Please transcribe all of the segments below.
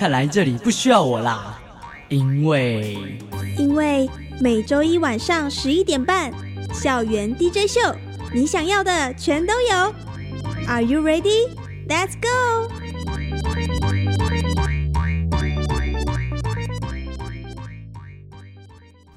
看来这里不需要我啦，因为因为每周一晚上十一点半，校园 DJ 秀，你想要的全都有。Are you ready? Let's go.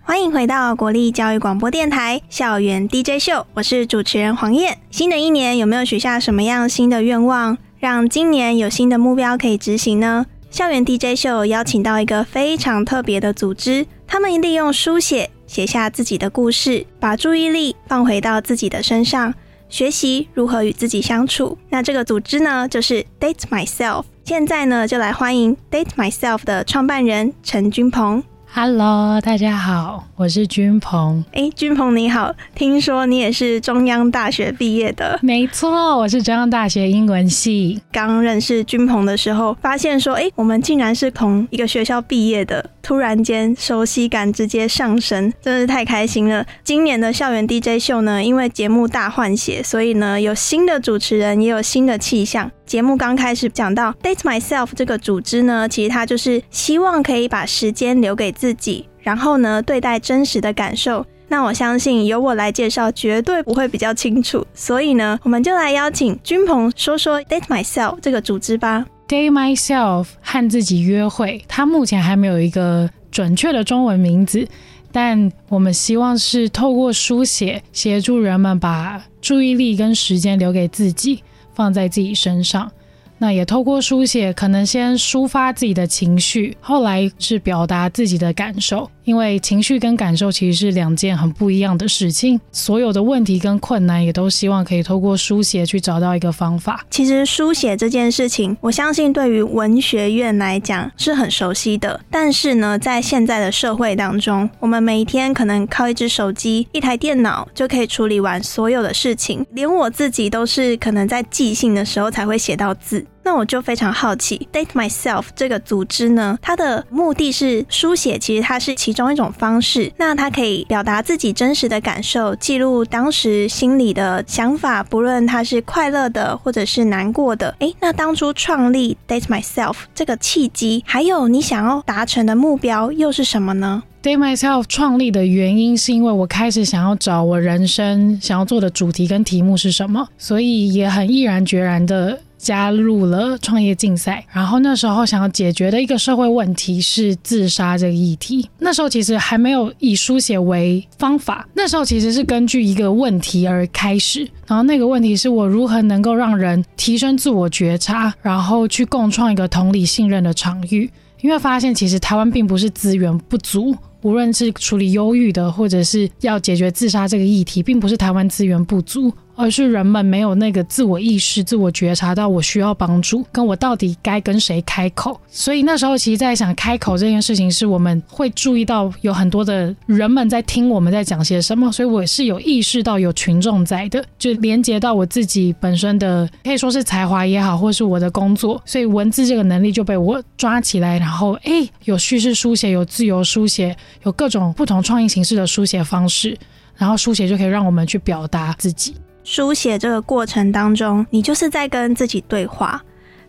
欢迎回到国立教育广播电台校园 DJ 秀，我是主持人黄燕。新的一年有没有许下什么样新的愿望？让今年有新的目标可以执行呢？校园 DJ 秀邀请到一个非常特别的组织，他们利用书写写下自己的故事，把注意力放回到自己的身上，学习如何与自己相处。那这个组织呢，就是 Date Myself。现在呢，就来欢迎 Date Myself 的创办人陈君鹏。Hello，大家好，我是君鹏。哎，君鹏你好，听说你也是中央大学毕业的？没错，我是中央大学英文系。刚认识君鹏的时候，发现说，哎，我们竟然是同一个学校毕业的，突然间熟悉感直接上升，真是太开心了。今年的校园 DJ 秀呢，因为节目大换血，所以呢有新的主持人，也有新的气象。节目刚开始讲到 Date Myself 这个组织呢，其实它就是希望可以把时间留给自己，然后呢对待真实的感受。那我相信由我来介绍，绝对不会比较清楚。所以呢，我们就来邀请君鹏说说 Date Myself 这个组织吧。Date Myself 和自己约会，它目前还没有一个准确的中文名字，但我们希望是透过书写协助人们把注意力跟时间留给自己。放在自己身上，那也透过书写，可能先抒发自己的情绪，后来是表达自己的感受。因为情绪跟感受其实是两件很不一样的事情，所有的问题跟困难也都希望可以透过书写去找到一个方法。其实书写这件事情，我相信对于文学院来讲是很熟悉的。但是呢，在现在的社会当中，我们每一天可能靠一只手机、一台电脑就可以处理完所有的事情，连我自己都是可能在即兴的时候才会写到字。那我就非常好奇，Date Myself 这个组织呢，它的目的是书写，其实它是其中一种方式。那它可以表达自己真实的感受，记录当时心里的想法，不论它是快乐的或者是难过的。诶，那当初创立 Date Myself 这个契机，还有你想要达成的目标又是什么呢？Date Myself 创立的原因是因为我开始想要找我人生想要做的主题跟题目是什么，所以也很毅然决然的。加入了创业竞赛，然后那时候想要解决的一个社会问题是自杀这个议题。那时候其实还没有以书写为方法，那时候其实是根据一个问题而开始。然后那个问题是我如何能够让人提升自我觉察，然后去共创一个同理信任的场域。因为发现其实台湾并不是资源不足。无论是处理忧郁的，或者是要解决自杀这个议题，并不是台湾资源不足，而是人们没有那个自我意识、自我觉察到我需要帮助，跟我到底该跟谁开口。所以那时候其实在想开口这件事情，是我们会注意到有很多的人们在听我们在讲些什么，所以我是有意识到有群众在的，就连接到我自己本身的可以说是才华也好，或是我的工作，所以文字这个能力就被我抓起来，然后哎，有叙事书写，有自由书写。有各种不同创意形式的书写方式，然后书写就可以让我们去表达自己。书写这个过程当中，你就是在跟自己对话，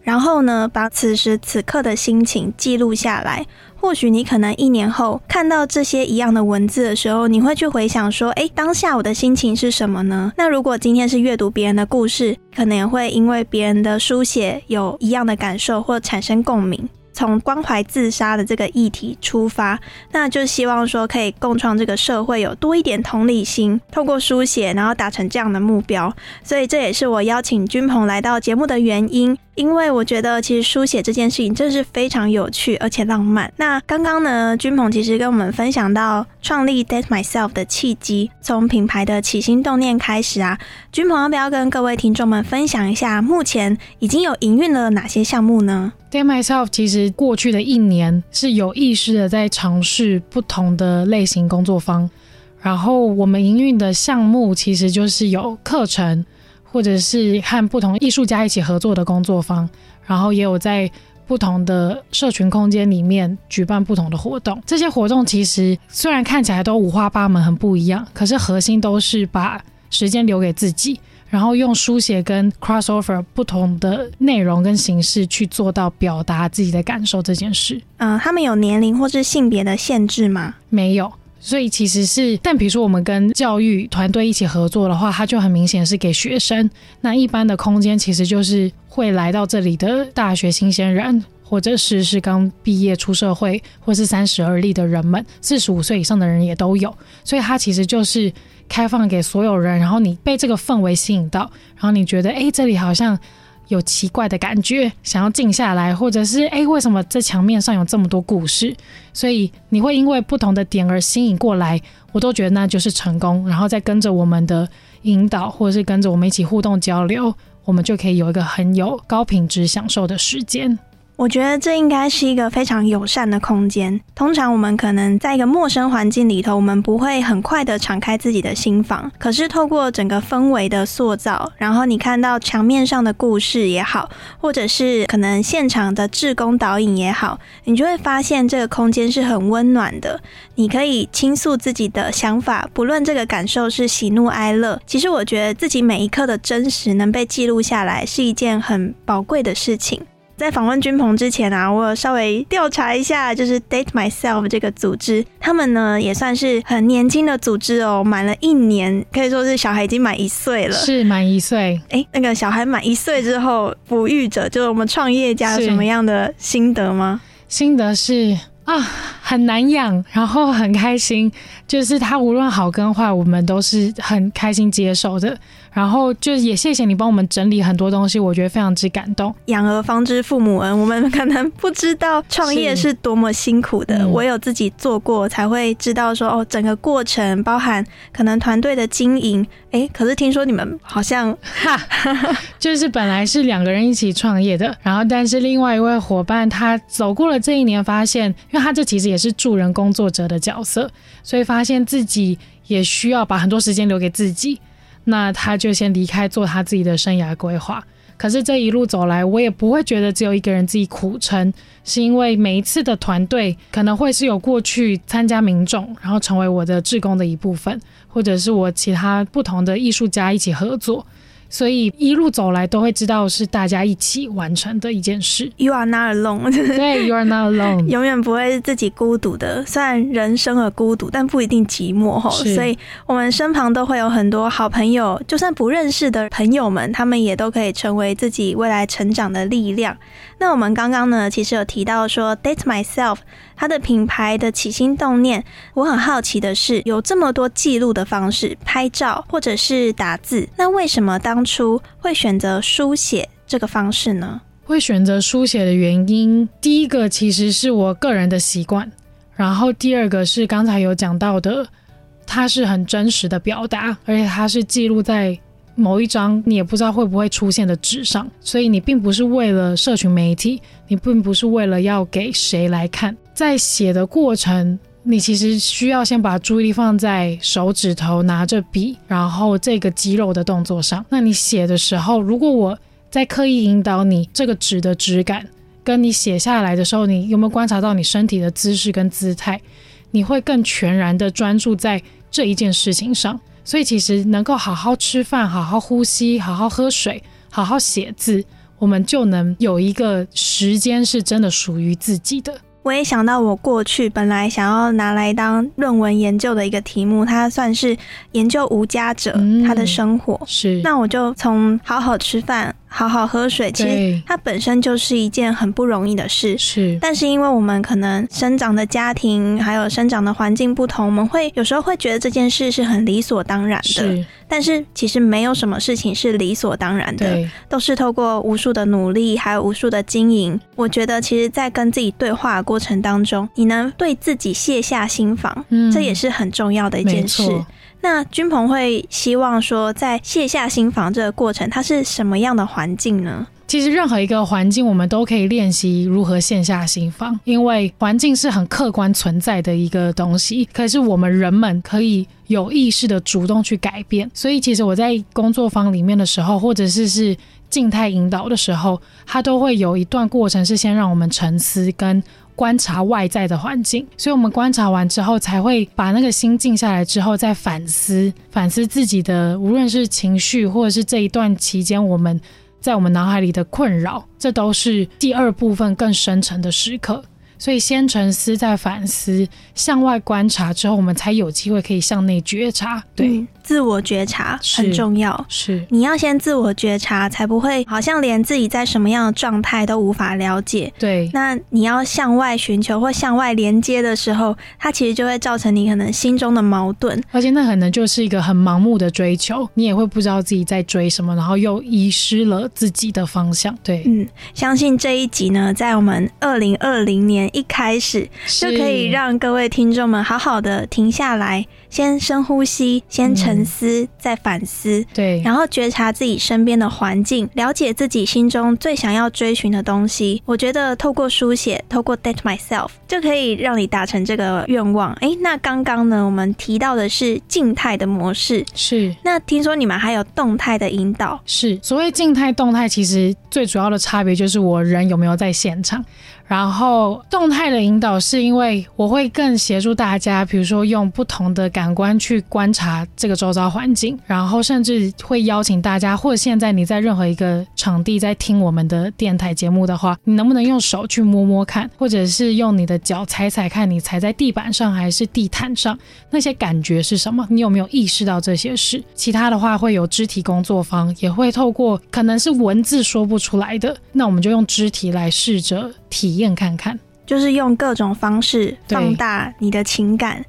然后呢，把此时此刻的心情记录下来。或许你可能一年后看到这些一样的文字的时候，你会去回想说：“哎，当下我的心情是什么呢？”那如果今天是阅读别人的故事，可能也会因为别人的书写有一样的感受，或产生共鸣。从关怀自杀的这个议题出发，那就希望说可以共创这个社会有多一点同理心，透过书写，然后达成这样的目标。所以这也是我邀请君鹏来到节目的原因。因为我觉得其实书写这件事情真是非常有趣而且浪漫。那刚刚呢，君鹏其实跟我们分享到创立 Death Myself 的契机，从品牌的起心动念开始啊，君鹏要不要跟各位听众们分享一下，目前已经有营运了哪些项目呢？Date Myself 其实过去的一年是有意识的在尝试不同的类型工作坊，然后我们营运的项目其实就是有课程。或者是和不同艺术家一起合作的工作坊，然后也有在不同的社群空间里面举办不同的活动。这些活动其实虽然看起来都五花八门、很不一样，可是核心都是把时间留给自己，然后用书写跟 crossover 不同的内容跟形式去做到表达自己的感受这件事。嗯，他们有年龄或是性别的限制吗？没有。所以其实是，但比如说我们跟教育团队一起合作的话，它就很明显是给学生。那一般的空间其实就是会来到这里的大学新鲜人，或者是是刚毕业出社会，或是三十而立的人们，四十五岁以上的人也都有。所以它其实就是开放给所有人，然后你被这个氛围吸引到，然后你觉得哎，这里好像。有奇怪的感觉，想要静下来，或者是哎，为什么这墙面上有这么多故事？所以你会因为不同的点而吸引过来，我都觉得那就是成功。然后再跟着我们的引导，或者是跟着我们一起互动交流，我们就可以有一个很有高品质享受的时间。我觉得这应该是一个非常友善的空间。通常我们可能在一个陌生环境里头，我们不会很快的敞开自己的心房。可是透过整个氛围的塑造，然后你看到墙面上的故事也好，或者是可能现场的志工导引也好，你就会发现这个空间是很温暖的。你可以倾诉自己的想法，不论这个感受是喜怒哀乐。其实我觉得自己每一刻的真实能被记录下来，是一件很宝贵的事情。在访问君鹏之前啊，我有稍微调查一下，就是 Date Myself 这个组织，他们呢也算是很年轻的组织哦，满了一年，可以说是小孩已经满一岁了，是满一岁。哎，那个小孩满一岁之后，哺育者就是我们创业家有什么样的心得吗？心得是啊，很难养，然后很开心，就是他无论好跟坏，我们都是很开心接受的。然后就也谢谢你帮我们整理很多东西，我觉得非常之感动。养儿方知父母恩，我们可能不知道创业是多么辛苦的。我有自己做过，才会知道说哦，整个过程包含可能团队的经营。哎，可是听说你们好像就是本来是两个人一起创业的，然后但是另外一位伙伴他走过了这一年，发现因为他这其实也是助人工作者的角色，所以发现自己也需要把很多时间留给自己。那他就先离开做他自己的生涯规划。可是这一路走来，我也不会觉得只有一个人自己苦撑，是因为每一次的团队可能会是有过去参加民众，然后成为我的志工的一部分，或者是我其他不同的艺术家一起合作。所以一路走来都会知道是大家一起完成的一件事。You are not alone。对，You are not alone。永远不会是自己孤独的。虽然人生而孤独，但不一定寂寞哈。所以我们身旁都会有很多好朋友，就算不认识的朋友们，他们也都可以成为自己未来成长的力量。那我们刚刚呢，其实有提到说，Date Myself。它的品牌的起心动念，我很好奇的是，有这么多记录的方式，拍照或者是打字，那为什么当初会选择书写这个方式呢？会选择书写的原因，第一个其实是我个人的习惯，然后第二个是刚才有讲到的，它是很真实的表达，而且它是记录在。某一张你也不知道会不会出现的纸上，所以你并不是为了社群媒体，你并不是为了要给谁来看。在写的过程，你其实需要先把注意力放在手指头拿着笔，然后这个肌肉的动作上。那你写的时候，如果我在刻意引导你这个纸的质感，跟你写下来的时候，你有没有观察到你身体的姿势跟姿态？你会更全然的专注在这一件事情上。所以其实能够好好吃饭、好好呼吸、好好喝水、好好写字，我们就能有一个时间是真的属于自己的。我也想到，我过去本来想要拿来当论文研究的一个题目，它算是研究无家者他的生活。是，那我就从好好吃饭。好好喝水，其实，它本身就是一件很不容易的事。是，但是因为我们可能生长的家庭还有生长的环境不同，我们会有时候会觉得这件事是很理所当然的。是，但是其实没有什么事情是理所当然的，都是透过无数的努力还有无数的经营。我觉得其实，在跟自己对话的过程当中，你能对自己卸下心防，嗯这也是很重要的一件事。那君鹏会希望说，在卸下心防这个过程，它是什么样的环境呢？其实任何一个环境，我们都可以练习如何卸下心防，因为环境是很客观存在的一个东西。可是我们人们可以有意识的主动去改变。所以，其实我在工作坊里面的时候，或者是是静态引导的时候，它都会有一段过程是先让我们沉思跟。观察外在的环境，所以我们观察完之后，才会把那个心静下来之后，再反思反思自己的，无论是情绪，或者是这一段期间我们在我们脑海里的困扰，这都是第二部分更深层的时刻。所以先沉思，再反思，向外观察之后，我们才有机会可以向内觉察。对，自我觉察很重要。是你要先自我觉察，才不会好像连自己在什么样的状态都无法了解。对，那你要向外寻求或向外连接的时候，它其实就会造成你可能心中的矛盾。而且那可能就是一个很盲目的追求，你也会不知道自己在追什么，然后又遗失了自己的方向。对，嗯，相信这一集呢，在我们二零二零年一开始，就可以让各位听众们好好的停下来，先深呼吸，先沉思，再反思。对，然后觉察自己身边的环境，了解自己心中最想要追寻的东西。我觉得透过书写，透过 date myself，就可以让你达成这个愿望。诶，那刚刚呢，我们提到的是静态的模式，是那听说你们还有动态的引导。是，所谓静态、动态，其实最主要的差别就是我人有没有在现场。然后动态的引导是因为我会更协助大家，比如说用不同的感官去观察这个周遭环境，然后甚至会邀请大家，或者现在你在任何一个场地在听我们的电台节目的话，你能不能用手去摸摸看，或者是用你的脚踩踩看，你踩在地板上还是地毯上，那些感觉是什么？你有没有意识到这些事？其他的话会有肢体工作坊，也会透过可能是文字说不出来的，那我们就用肢体来试着体验看看。就是用各种方式放大你的情感，嗯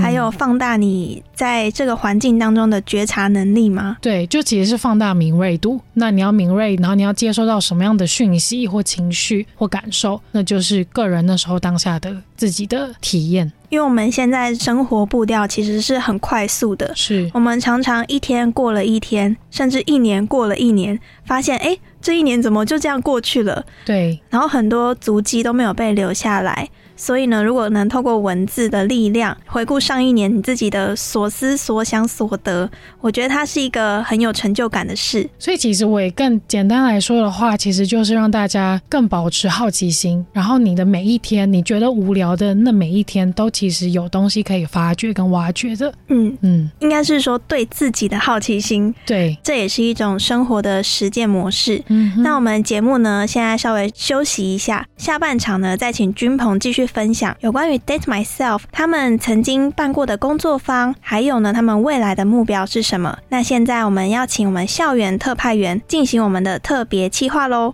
还有放大你在这个环境当中的觉察能力吗？对，就其实是放大敏锐度。那你要敏锐，然后你要接收到什么样的讯息或情绪或感受，那就是个人那时候当下的自己的体验。因为我们现在生活步调其实是很快速的，是我们常常一天过了一天，甚至一年过了一年，发现诶，这一年怎么就这样过去了？对，然后很多足迹都没有被留下来。所以呢，如果能透过文字的力量回顾上一年你自己的所思所想所得，我觉得它是一个很有成就感的事。所以其实我也更简单来说的话，其实就是让大家更保持好奇心，然后你的每一天，你觉得无聊的那每一天，都其实有东西可以发掘跟挖掘的。嗯，嗯，应该是说对自己的好奇心，对，这也是一种生活的实践模式。嗯，那我们节目呢，现在稍微休息一下，下半场呢，再请君鹏继续分享有关于 Date Myself 他们曾经办过的工作坊，还有呢，他们未来的目标是什么？那现在我们要请我们校园特派员进行我们的特别企划喽。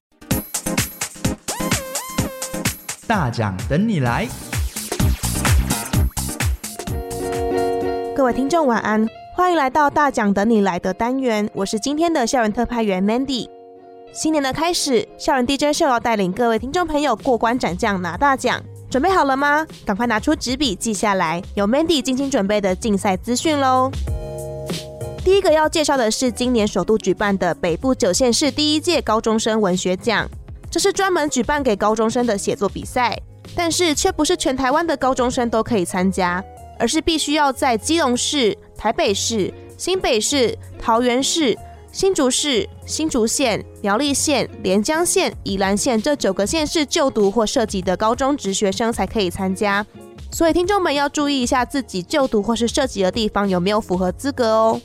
大奖等你来！各位听众晚安，欢迎来到大奖等你来的单元，我是今天的校园特派员 Mandy。新年的开始，校园 DJ 秀要带领各位听众朋友过关斩将拿大奖，准备好了吗？赶快拿出纸笔记下来，有 Mandy 精心准备的竞赛资讯喽。第一个要介绍的是今年首度举办的北部九县市第一届高中生文学奖，这是专门举办给高中生的写作比赛，但是却不是全台湾的高中生都可以参加。而是必须要在基隆市、台北市、新北市、桃园市、新竹市、新竹县、苗栗县、连江县、宜兰县这九个县市就读或涉及的高中职学生才可以参加。所以听众们要注意一下自己就读或是涉及的地方有没有符合资格哦。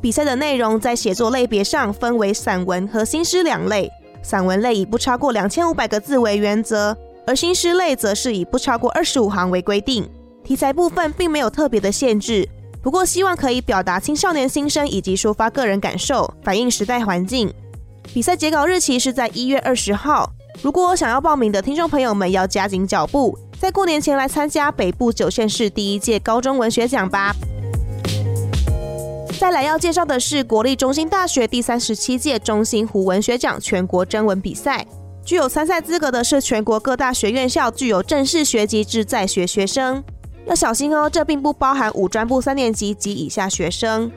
比赛的内容在写作类别上分为散文和新诗两类，散文类以不超过两千五百个字为原则，而新诗类则是以不超过二十五行为规定。题材部分并没有特别的限制，不过希望可以表达青少年心声以及抒发个人感受，反映时代环境。比赛截稿日期是在一月二十号。如果想要报名的听众朋友们，要加紧脚步，在过年前来参加北部九县市第一届高中文学奖吧。再来要介绍的是国立中心大学第三十七届中心湖文学奖全国征文比赛，具有参赛资格的是全国各大学院校具有正式学籍制在学学生。要小心哦，这并不包含五专部三年级及以下学生。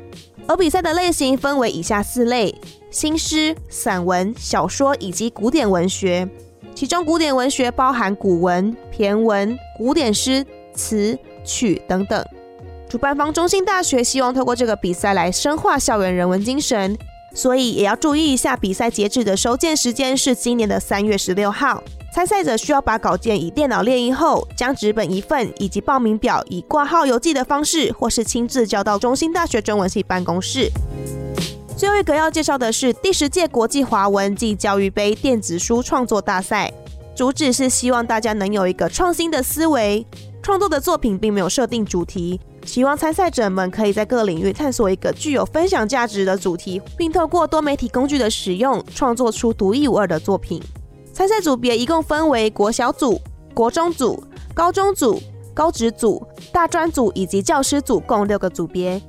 而比赛的类型分为以下四类：新诗、散文、小说以及古典文学。其中，古典文学包含古文、骈文、古典诗、词曲等等。主办方中信大学希望透过这个比赛来深化校园人文精神，所以也要注意一下，比赛截止的收件时间是今年的三月十六号。参赛者需要把稿件以电脑列印后，将纸本一份以及报名表以挂号邮寄的方式，或是亲自交到中心大学中文系办公室。最后一个要介绍的是第十届国际华文暨教育杯电子书创作大赛，主旨是希望大家能有一个创新的思维，创作的作品并没有设定主题，希望参赛者们可以在各领域探索一个具有分享价值的主题，并透过多媒体工具的使用，创作出独一无二的作品。参赛组别一共分为国小组、国中组、高中组、高职组、大专组以及教师组，共六个组别。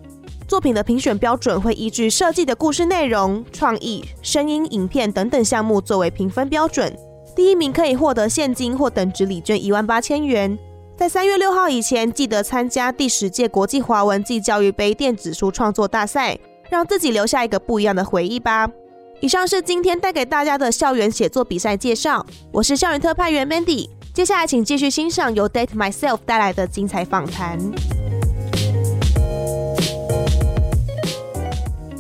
作品的评选标准会依据设计的故事内容、创意、声音、影片等等项目作为评分标准。第一名可以获得现金或等值礼券一万八千元。在三月六号以前，记得参加第十届国际华文暨教育杯电子书创作大赛，让自己留下一个不一样的回忆吧。以上是今天带给大家的校园写作比赛介绍，我是校园特派员 Mandy。接下来请继续欣赏由 Date Myself 带来的精彩访谈。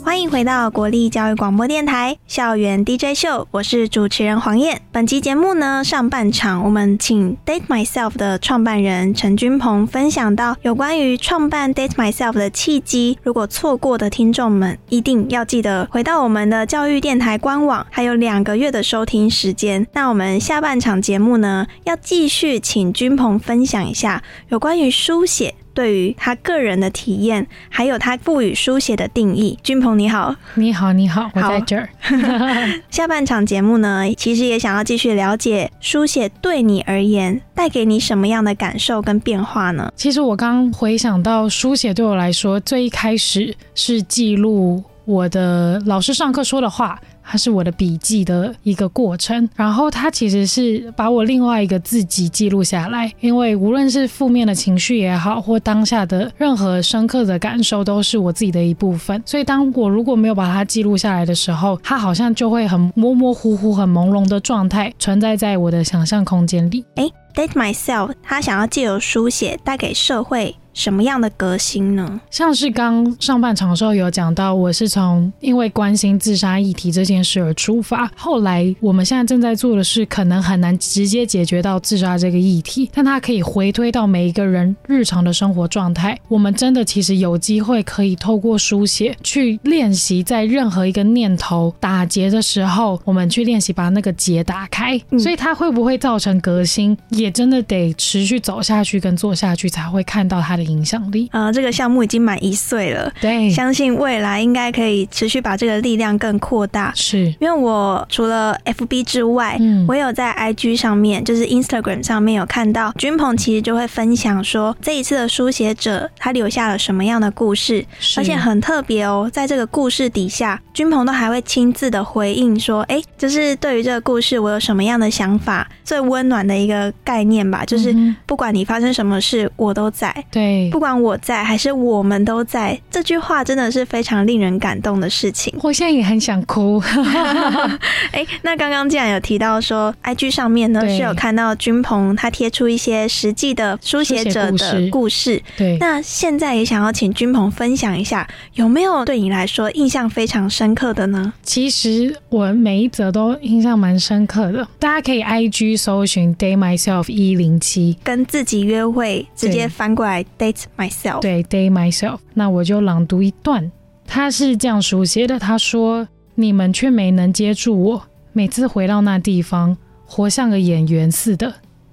欢迎回到国立教育广播电台校园 DJ 秀，我是主持人黄燕。本期节目呢，上半场我们请 Date Myself 的创办人陈君鹏分享到有关于创办 Date Myself 的契机。如果错过的听众们，一定要记得回到我们的教育电台官网，还有两个月的收听时间。那我们下半场节目呢，要继续请君鹏分享一下有关于书写。对于他个人的体验，还有他赋予书写的定义，君鹏你好，你好，你好，我在这儿。下半场节目呢，其实也想要继续了解书写对你而言带给你什么样的感受跟变化呢？其实我刚回想到书写对我来说，最一开始是记录我的老师上课说的话。它是我的笔记的一个过程，然后它其实是把我另外一个自己记录下来，因为无论是负面的情绪也好，或当下的任何深刻的感受，都是我自己的一部分。所以当我如果没有把它记录下来的时候，它好像就会很模模糊糊、很朦胧的状态存在在我的想象空间里。哎，Date myself，他想要借由书写带给社会。什么样的革新呢？像是刚上半场的时候有讲到，我是从因为关心自杀议题这件事而出发。后来我们现在正在做的是，可能很难直接解决到自杀这个议题，但它可以回推到每一个人日常的生活状态。我们真的其实有机会可以透过书写去练习，在任何一个念头打结的时候，我们去练习把那个结打开。所以它会不会造成革新，也真的得持续走下去跟做下去，才会看到它的。影响力呃，这个项目已经满一岁了，对，相信未来应该可以持续把这个力量更扩大。是因为我除了 FB 之外，嗯，我有在 IG 上面，就是 Instagram 上面有看到君鹏，其实就会分享说这一次的书写者他留下了什么样的故事，而且很特别哦，在这个故事底下，君鹏都还会亲自的回应说，哎，就是对于这个故事我有什么样的想法，最温暖的一个概念吧，就是不管你发生什么事，我都在。对。不管我在还是我们都在，这句话真的是非常令人感动的事情。我现在也很想哭。哎，那刚刚既然有提到说，IG 上面呢是有看到君鹏他贴出一些实际的书写者的故事。对，那现在也想要请君鹏分享一下，有没有对你来说印象非常深刻的呢？其实我每一则都印象蛮深刻的，大家可以 IG 搜寻 Day Myself 一零七，跟自己约会，直接翻过来 Day。myself 对 day myself，那我就朗读一段。他是这样书写的：他说，你们却没能接住我。每次回到那地方，活像个演员似的。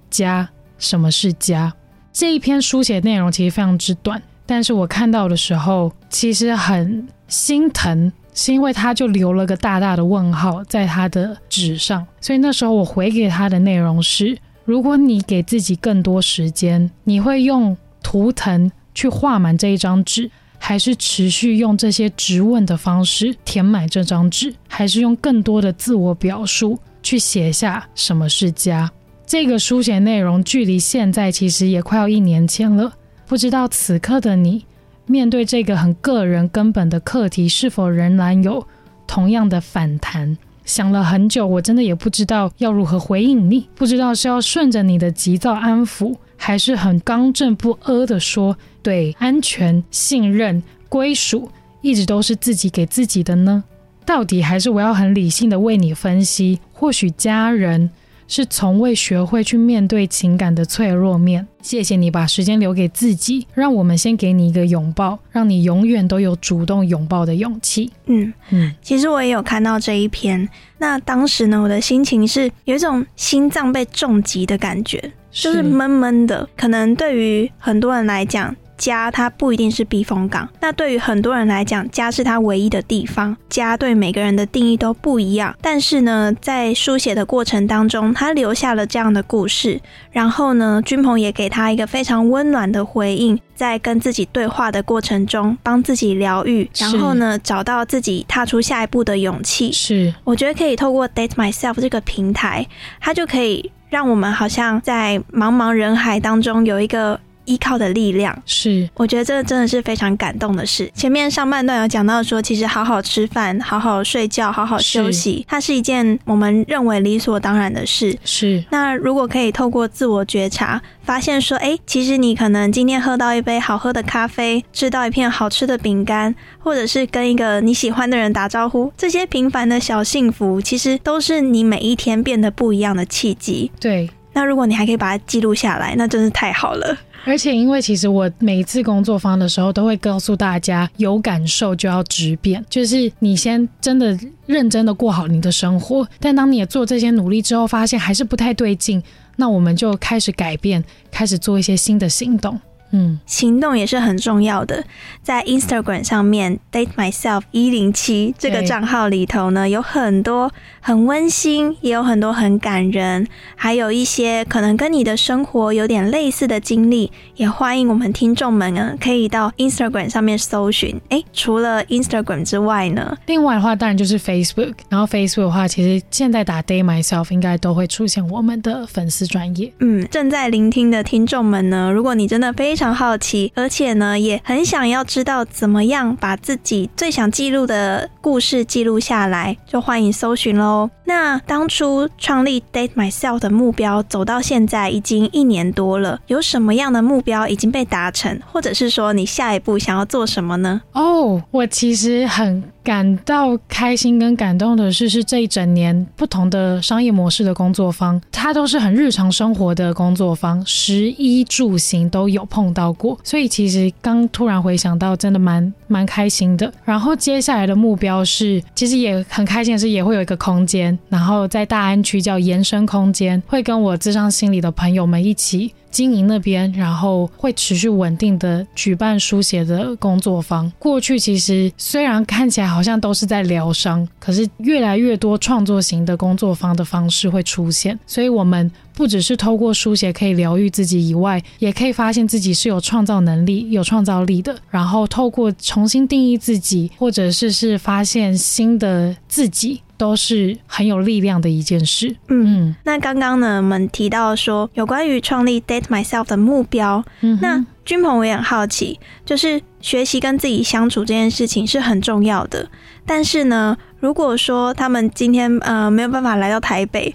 家，什么是家？这一篇书写内容其实非常之短，但是我看到的时候，其实很心疼，是因为他就留了个大大的问号在他的纸上，所以那时候我回给他的内容是：如果你给自己更多时间，你会用图腾去画满这一张纸，还是持续用这些直问的方式填满这张纸，还是用更多的自我表述去写下什么是家？这个书写内容距离现在其实也快要一年前了，不知道此刻的你。面对这个很个人根本的课题，是否仍然有同样的反弹？想了很久，我真的也不知道要如何回应你。不知道是要顺着你的急躁安抚，还是很刚正不阿的说，对安全、信任、归属，一直都是自己给自己的呢？到底还是我要很理性的为你分析？或许家人。是从未学会去面对情感的脆弱面。谢谢你把时间留给自己，让我们先给你一个拥抱，让你永远都有主动拥抱的勇气。嗯嗯，其实我也有看到这一篇。那当时呢，我的心情是有一种心脏被重击的感觉，就是闷闷的。可能对于很多人来讲。家它不一定是避风港，那对于很多人来讲，家是他唯一的地方。家对每个人的定义都不一样，但是呢，在书写的过程当中，他留下了这样的故事，然后呢，君鹏也给他一个非常温暖的回应，在跟自己对话的过程中，帮自己疗愈，然后呢，找到自己踏出下一步的勇气。是，我觉得可以透过 Date Myself 这个平台，它就可以让我们好像在茫茫人海当中有一个。依靠的力量是，我觉得这真的是非常感动的事。前面上半段有讲到说，其实好好吃饭、好好睡觉、好好休息，它是一件我们认为理所当然的事。是。那如果可以透过自我觉察，发现说，哎，其实你可能今天喝到一杯好喝的咖啡，吃到一片好吃的饼干，或者是跟一个你喜欢的人打招呼，这些平凡的小幸福，其实都是你每一天变得不一样的契机。对。那如果你还可以把它记录下来，那真是太好了。而且，因为其实我每一次工作方的时候，都会告诉大家，有感受就要直变，就是你先真的认真的过好你的生活。但当你也做这些努力之后，发现还是不太对劲，那我们就开始改变，开始做一些新的行动。嗯，行动也是很重要的。在 Instagram 上面，Date Myself 一零七这个账号里头呢，有很多很温馨，也有很多很感人，还有一些可能跟你的生活有点类似的经历。也欢迎我们听众们呢，可以到 Instagram 上面搜寻。哎，除了 Instagram 之外呢，另外的话当然就是 Facebook。然后 Facebook 的话，其实现在打 Date Myself 应该都会出现我们的粉丝专业。嗯，正在聆听的听众们呢，如果你真的非常好奇，而且呢也很想要知道怎么样把自己最想记录的故事记录下来，就欢迎搜寻喽。那当初创立 Date Myself 的目标走到现在已经一年多了，有什么样的目标已经被达成，或者是说你下一步想要做什么呢？哦，我其实很。感到开心跟感动的是，是这一整年不同的商业模式的工作坊，它都是很日常生活的工作坊，食衣住行都有碰到过，所以其实刚突然回想到，真的蛮蛮开心的。然后接下来的目标是，其实也很开心的是，也会有一个空间，然后在大安区叫延伸空间，会跟我智商心理的朋友们一起。经营那边，然后会持续稳定的举办书写的工作坊。过去其实虽然看起来好像都是在疗伤，可是越来越多创作型的工作坊的方式会出现。所以，我们不只是透过书写可以疗愈自己以外，也可以发现自己是有创造能力、有创造力的。然后，透过重新定义自己，或者是是发现新的自己。都是很有力量的一件事。嗯，嗯那刚刚呢，我们提到说有关于创立 Date Myself 的目标。嗯，那君鹏我也很好奇，就是学习跟自己相处这件事情是很重要的，但是呢。如果说他们今天呃没有办法来到台北，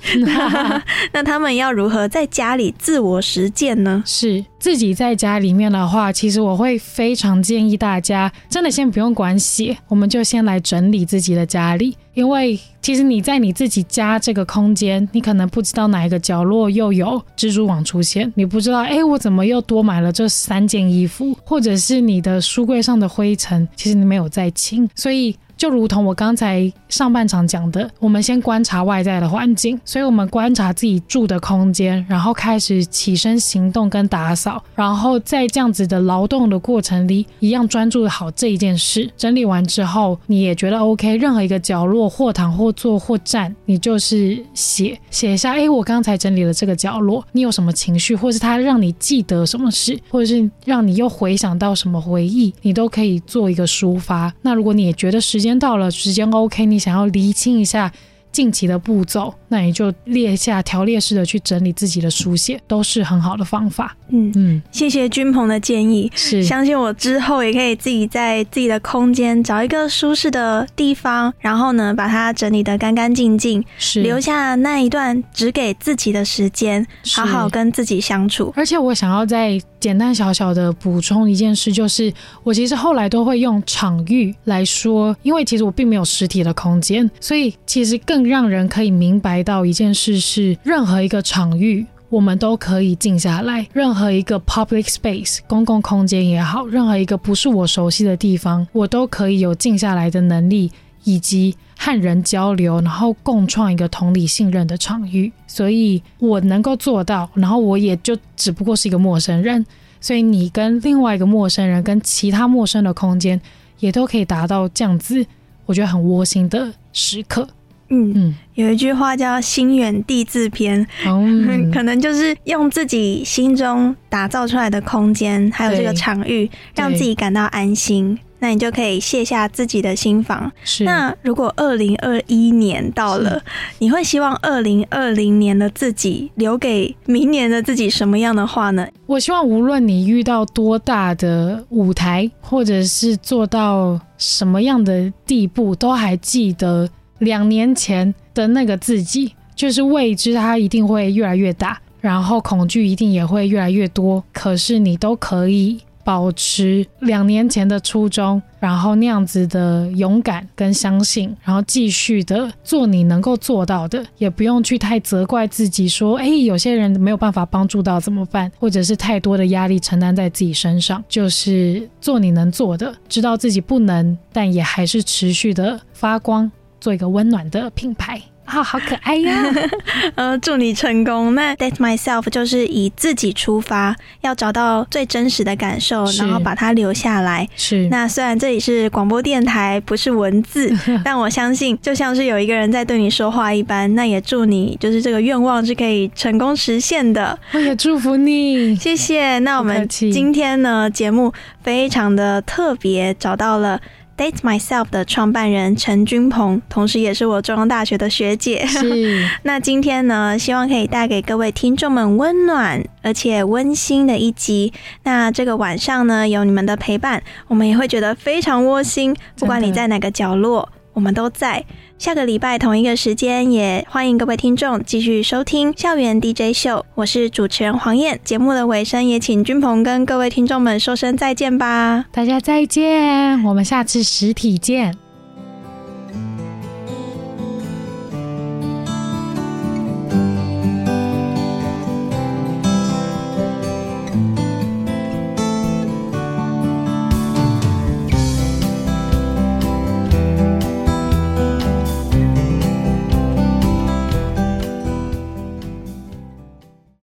那他们要如何在家里自我实践呢？是自己在家里面的话，其实我会非常建议大家，真的先不用管写，我们就先来整理自己的家里，因为其实你在你自己家这个空间，你可能不知道哪一个角落又有蜘蛛网出现，你不知道哎我怎么又多买了这三件衣服，或者是你的书柜上的灰尘，其实你没有在清，所以。就如同我刚才上半场讲的，我们先观察外在的环境，所以我们观察自己住的空间，然后开始起身行动跟打扫，然后在这样子的劳动的过程里，一样专注好这一件事。整理完之后，你也觉得 OK，任何一个角落或躺或坐或站，你就是写写一下，哎，我刚才整理了这个角落，你有什么情绪，或是它让你记得什么事，或者是让你又回想到什么回忆，你都可以做一个抒发。那如果你也觉得时间间到了，时间 OK，你想要厘清一下近期的步骤，那你就列下条列式的去整理自己的书写，都是很好的方法。嗯，嗯，谢谢君鹏的建议。是相信我之后也可以自己在自己的空间找一个舒适的地方，然后呢，把它整理得干干净净，是留下那一段只给自己的时间，好好跟自己相处。而且我想要再简单小小的补充一件事，就是我其实后来都会用场域来说，因为其实我并没有实体的空间，所以其实更让人可以明白到一件事是，任何一个场域。我们都可以静下来，任何一个 public space 公共空间也好，任何一个不是我熟悉的地方，我都可以有静下来的能力，以及和人交流，然后共创一个同理信任的场域。所以我能够做到，然后我也就只不过是一个陌生人，所以你跟另外一个陌生人，跟其他陌生的空间，也都可以达到这样子，我觉得很窝心的时刻。嗯，嗯，有一句话叫“心远地自偏”，嗯 可能就是用自己心中打造出来的空间，还有这个对场域，让自己感到安心。那你就可以卸下自己的心防。是那如果二零二一年到了，你会希望二零二零年的自己留给明年的自己什么样的话呢？我希望无论你遇到多大的舞台，或者是做到什么样的地步，都还记得两年前的那个自己，就是未知它一定会越来越大，然后恐惧一定也会越来越多，可是你都可以。保持两年前的初衷，然后那样子的勇敢跟相信，然后继续的做你能够做到的，也不用去太责怪自己，说，哎，有些人没有办法帮助到怎么办？或者是太多的压力承担在自己身上，就是做你能做的，知道自己不能，但也还是持续的发光，做一个温暖的品牌。啊，好可爱呀！呃，祝你成功。那 Date Myself 就是以自己出发，要找到最真实的感受，然后把它留下来。是，那虽然这里是广播电台，不是文字，但我相信就像是有一个人在对你说话一般。那也祝你就是这个愿望是可以成功实现的。我也祝福你。谢谢。那我们今天呢节目非常的特别，找到了 Date Myself 的创办人陈君鹏，同时也是我中央大学的学姐。是，那今天呢，希望可以带给各位听众们温暖而且温馨的一集。那这个晚上呢，有你们的陪伴，我们也会觉得非常窝心。不管你在哪个角落，我们都在。下个礼拜同一个时间，也欢迎各位听众继续收听校园 DJ 秀。我是主持人黄燕。节目的尾声，也请君鹏跟各位听众们说声再见吧。大家再见，我们下次实体见。